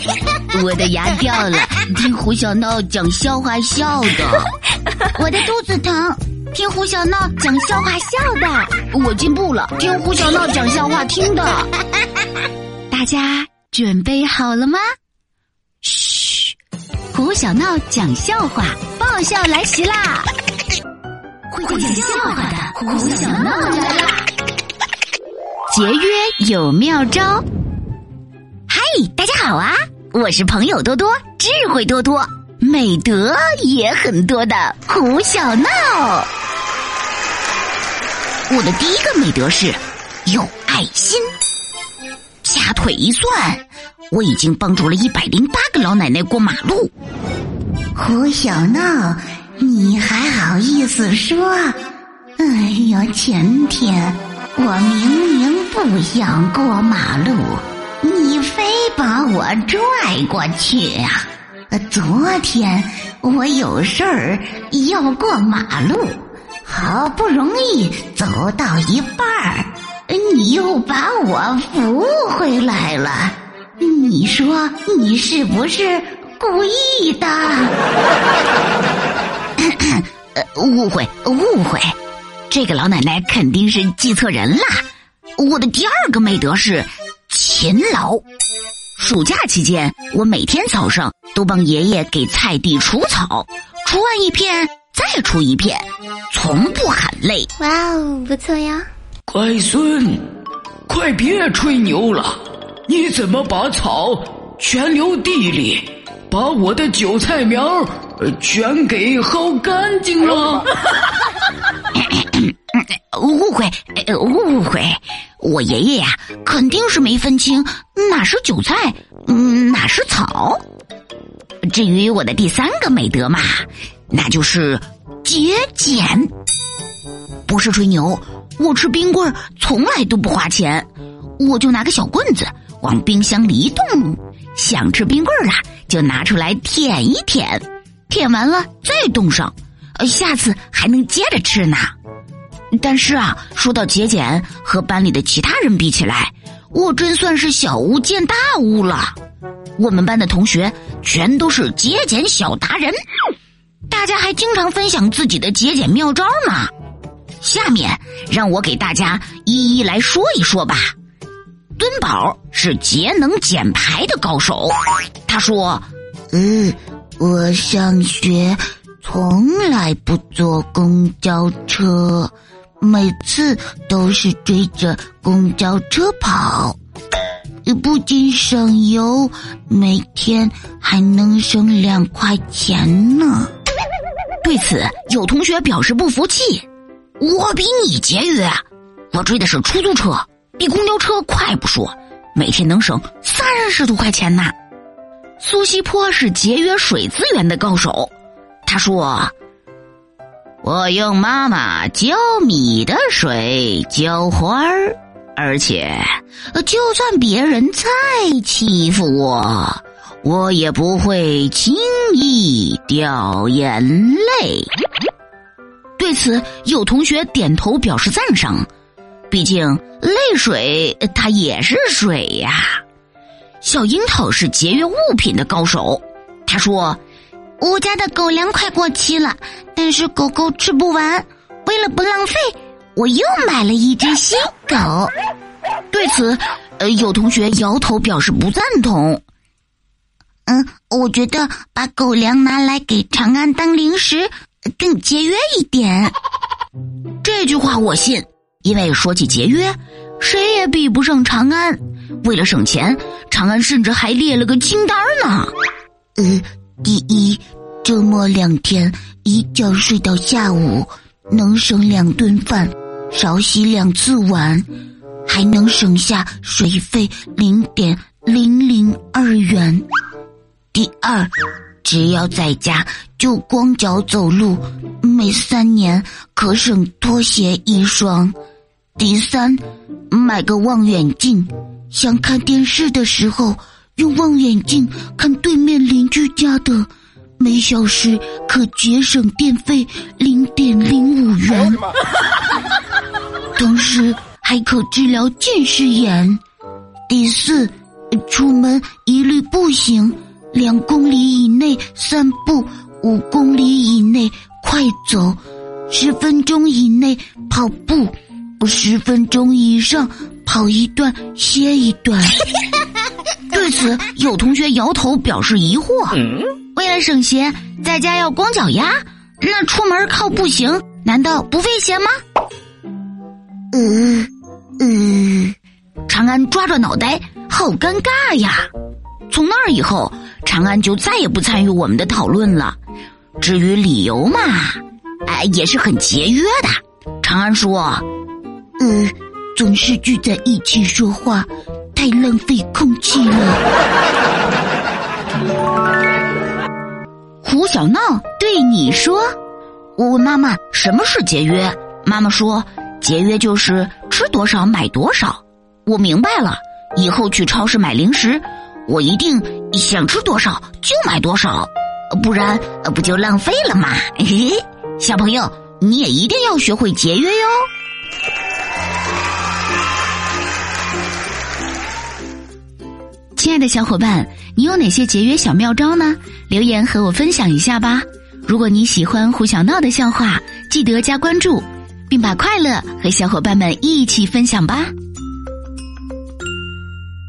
我的牙掉了，听胡小闹讲笑话笑的。我的肚子疼，听胡小闹讲笑话笑的。我进步了，听胡小闹讲笑话听的。大家准备好了吗？嘘，胡小闹讲笑话，爆笑来袭啦！会讲笑话的胡小闹来啦！节约有妙招。嗨，大家好啊！我是朋友多多、智慧多多、美德也很多的胡小闹。我的第一个美德是有爱心。掐腿一算，我已经帮助了一百零八个老奶奶过马路。胡小闹，你还好意思说？哎呀，前天我明明不想过马路。你非把我拽过去啊！昨天我有事儿要过马路，好不容易走到一半儿，你又把我扶回来了。你说你是不是故意的？误会，误会，这个老奶奶肯定是记错人了。我的第二个美德是。勤劳。暑假期间，我每天早上都帮爷爷给菜地除草，除完一片再除一片，从不喊累。哇哦，不错呀！乖孙，快别吹牛了！你怎么把草全留地里，把我的韭菜苗全给薅干净了？误会，误会。我爷爷呀，肯定是没分清哪是韭菜，嗯，哪是草。至于我的第三个美德嘛，那就是节俭。不是吹牛，我吃冰棍从来都不花钱，我就拿个小棍子往冰箱里一动，想吃冰棍了就拿出来舔一舔，舔完了再冻上，呃下次还能接着吃呢。但是啊，说到节俭，和班里的其他人比起来，我真算是小巫见大巫了。我们班的同学全都是节俭小达人，大家还经常分享自己的节俭妙招呢。下面让我给大家一一来说一说吧。敦宝是节能减排的高手，他说：“嗯，我上学从来不坐公交车。”每次都是追着公交车跑，不仅省油，每天还能省两块钱呢。对此，有同学表示不服气：“我比你节约，我追的是出租车，比公交车快不说，每天能省三十多块钱呢。”苏西坡是节约水资源的高手，他说。我用妈妈浇米的水浇花儿，而且就算别人再欺负我，我也不会轻易掉眼泪。对此，有同学点头表示赞赏，毕竟泪水它也是水呀。小樱桃是节约物品的高手，他说。我家的狗粮快过期了，但是狗狗吃不完。为了不浪费，我又买了一只新狗。对此，呃，有同学摇头表示不赞同。嗯，我觉得把狗粮拿来给长安当零食更节约一点。这句话我信，因为说起节约，谁也比不上长安。为了省钱，长安甚至还列了个清单呢。嗯。第一，周末两天一觉睡到下午，能省两顿饭，少洗两次碗，还能省下水费零点零零二元。第二，只要在家就光脚走路，每三年可省拖鞋一双。第三，买个望远镜，想看电视的时候。用望远镜看对面邻居家的，每小时可节省电费零点零五元，同时还可治疗近视眼。第四，出门一律步行，两公里以内散步，五公里以内快走，十分钟以内跑步，十分钟以上跑一段歇一段。对此，有同学摇头表示疑惑。为了省鞋，在家要光脚丫，那出门靠步行，难道不费钱吗？嗯嗯，长安抓着脑袋，好尴尬呀！从那儿以后，长安就再也不参与我们的讨论了。至于理由嘛，哎，也是很节约的。长安说：“嗯，总是聚在一起说话。”太浪费空气了。胡小闹对你说：“我问妈妈什么是节约，妈妈说节约就是吃多少买多少。我明白了，以后去超市买零食，我一定想吃多少就买多少，不然不就浪费了吗？”嘿嘿，小朋友，你也一定要学会节约哟。亲爱的小伙伴，你有哪些节约小妙招呢？留言和我分享一下吧。如果你喜欢胡小闹的笑话，记得加关注，并把快乐和小伙伴们一起分享吧。